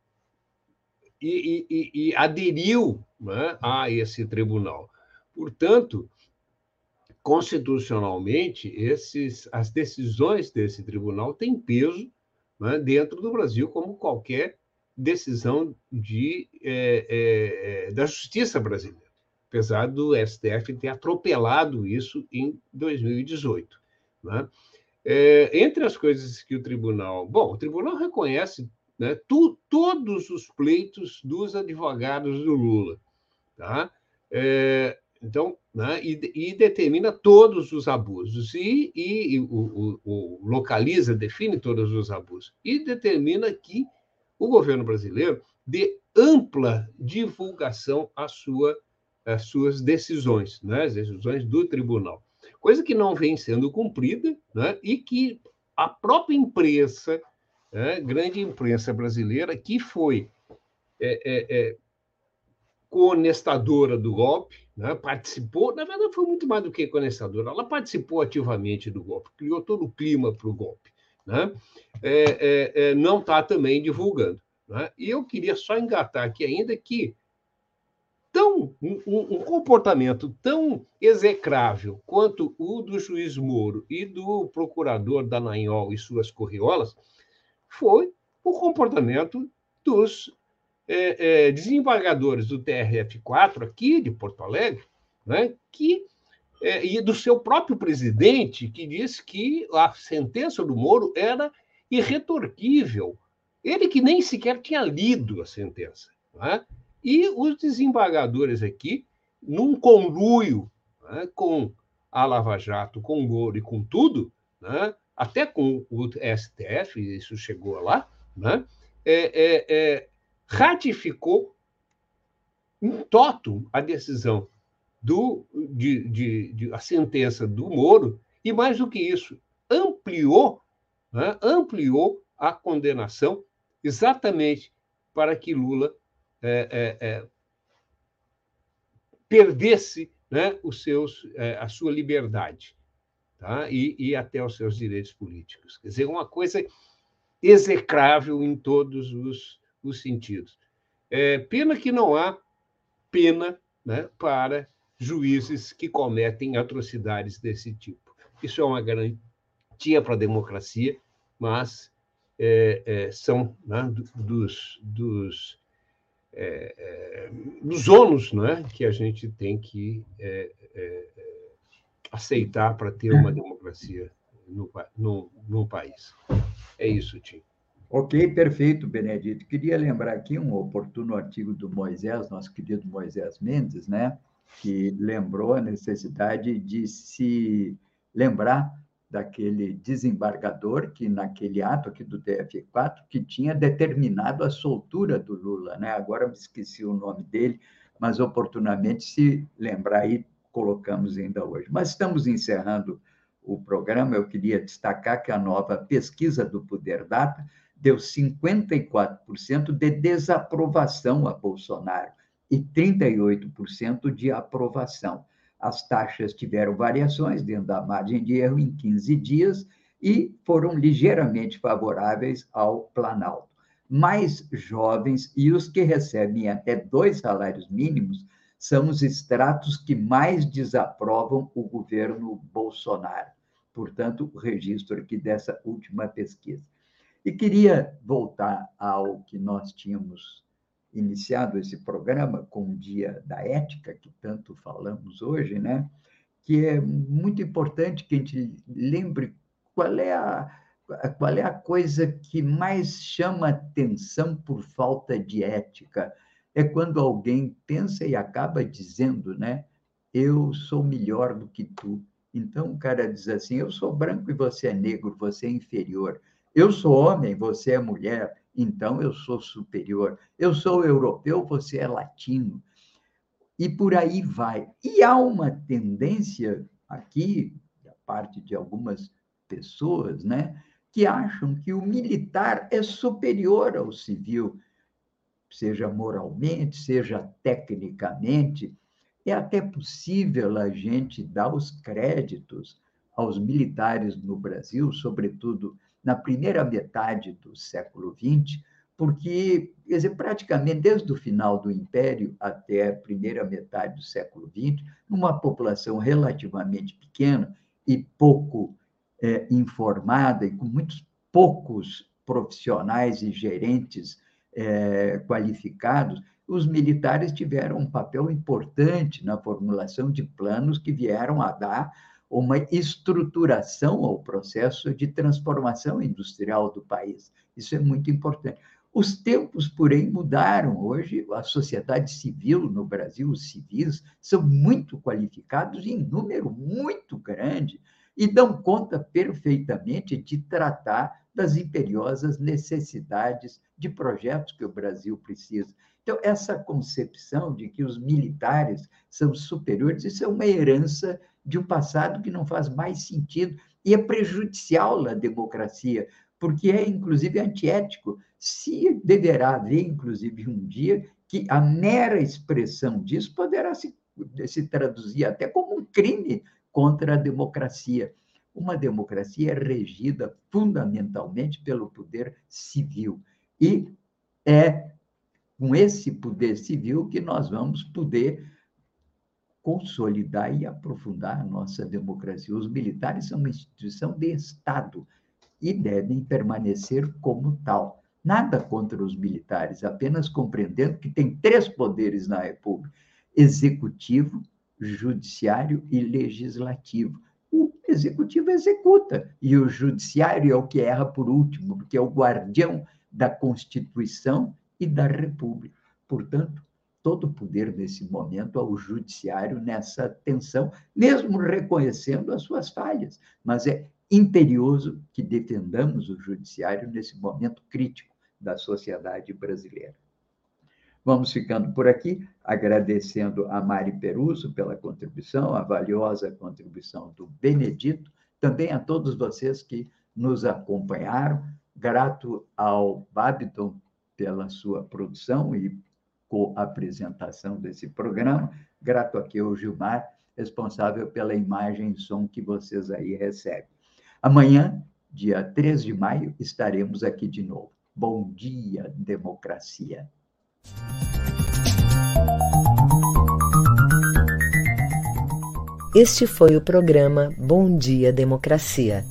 e, e, e, aderiu né, a esse tribunal. Portanto, constitucionalmente, esses, as decisões desse tribunal têm peso né, dentro do Brasil, como qualquer decisão de, é, é, é da justiça brasileira, apesar do STF ter atropelado isso em 2018. Né? É, entre as coisas que o tribunal. Bom, o tribunal reconhece né, tu, todos os pleitos dos advogados do Lula. Tá? É, então, né, e, e, determina todos os abusos, e, e, e o, o, o, localiza, define todos os abusos, e determina que o governo brasileiro dê ampla divulgação às, sua, às suas decisões, né? as decisões do tribunal. Coisa que não vem sendo cumprida né? e que a própria imprensa, né? grande imprensa brasileira, que foi é, é, é, conestadora do golpe, né? participou, na verdade foi muito mais do que conestadora, ela participou ativamente do golpe, criou todo o clima para o golpe né? É, é, é, não está também divulgando. Né? E eu queria só engatar aqui ainda que tão, um, um, comportamento tão execrável quanto o do juiz Moro e do procurador Dallagnol e suas corriolas foi o comportamento dos é, é, desembargadores do TRF4 aqui de Porto Alegre, né, que é, e do seu próprio presidente, que disse que a sentença do Moro era irretorquível. Ele que nem sequer tinha lido a sentença. Né? E os desembargadores aqui, num conluio né, com a Lava Jato, com o Moro e com tudo, né, até com o STF, isso chegou lá, né, é, é, é ratificou em toto a decisão do, de, de, de, a sentença do Moro, e mais do que isso, ampliou, né, ampliou a condenação exatamente para que Lula é, é, é perdesse né, os seus, é, a sua liberdade tá? e, e até os seus direitos políticos. Quer dizer, uma coisa execrável em todos os, os sentidos. É, pena que não há pena né, para juízes que cometem atrocidades desse tipo. Isso é uma garantia para a democracia, mas é, é, são né, dos, dos, é, é dos ônus né, que a gente tem que é, é, aceitar para ter uma democracia no, no, no país. É isso, Tim. Ok, perfeito, Benedito. Queria lembrar aqui um oportuno artigo do Moisés, nosso querido Moisés Mendes, né, que lembrou a necessidade de se lembrar daquele desembargador que, naquele ato aqui do TF4, que tinha determinado a soltura do Lula. Né? Agora me esqueci o nome dele, mas oportunamente se lembrar aí, colocamos ainda hoje. Mas estamos encerrando o programa. Eu queria destacar que a nova pesquisa do Poder Data deu 54% de desaprovação a Bolsonaro e 38% de aprovação. As taxas tiveram variações dentro da margem de erro em 15 dias e foram ligeiramente favoráveis ao Planalto. Mais jovens e os que recebem até dois salários mínimos são os estratos que mais desaprovam o governo Bolsonaro. Portanto, o registro aqui dessa última pesquisa. E queria voltar ao que nós tínhamos iniciado esse programa com o Dia da Ética, que tanto falamos hoje, né? que é muito importante que a gente lembre qual é a, qual é a coisa que mais chama atenção por falta de ética. É quando alguém pensa e acaba dizendo, né? Eu sou melhor do que tu. Então o cara diz assim: eu sou branco e você é negro, você é inferior. Eu sou homem, você é mulher, então eu sou superior. Eu sou europeu, você é latino. E por aí vai. E há uma tendência aqui, da parte de algumas pessoas, né, que acham que o militar é superior ao civil, seja moralmente, seja tecnicamente. É até possível a gente dar os créditos aos militares no Brasil, sobretudo na primeira metade do século XX, porque, quer dizer, praticamente desde o final do Império até a primeira metade do século XX, numa população relativamente pequena e pouco é, informada e com muitos poucos profissionais e gerentes é, qualificados, os militares tiveram um papel importante na formulação de planos que vieram a dar uma estruturação ao processo de transformação industrial do país. Isso é muito importante. Os tempos, porém, mudaram. Hoje, a sociedade civil no Brasil, os civis, são muito qualificados em número muito grande e dão conta perfeitamente de tratar das imperiosas necessidades de projetos que o Brasil precisa. Então, essa concepção de que os militares são superiores, isso é uma herança de um passado que não faz mais sentido e é prejudicial à democracia, porque é, inclusive, antiético. Se deverá haver, inclusive, um dia que a mera expressão disso poderá se, se traduzir até como um crime contra a democracia. Uma democracia é regida fundamentalmente pelo poder civil. E é com esse poder civil que nós vamos poder consolidar e aprofundar a nossa democracia. Os militares são uma instituição de Estado e devem permanecer como tal. Nada contra os militares, apenas compreendendo que tem três poderes na República: executivo, judiciário e legislativo. O executivo executa e o judiciário é o que erra por último, porque é o guardião da Constituição e da República. Portanto, todo o poder nesse momento ao judiciário nessa tensão, mesmo reconhecendo as suas falhas. Mas é imperioso que defendamos o judiciário nesse momento crítico da sociedade brasileira. Vamos ficando por aqui, agradecendo a Mari Peruso pela contribuição, a valiosa contribuição do Benedito, também a todos vocês que nos acompanharam, grato ao Babiton pela sua produção e co-apresentação desse programa. Grato aqui ao Gilmar, responsável pela imagem e som que vocês aí recebem. Amanhã, dia 3 de maio, estaremos aqui de novo. Bom dia, democracia. Este foi o programa Bom Dia Democracia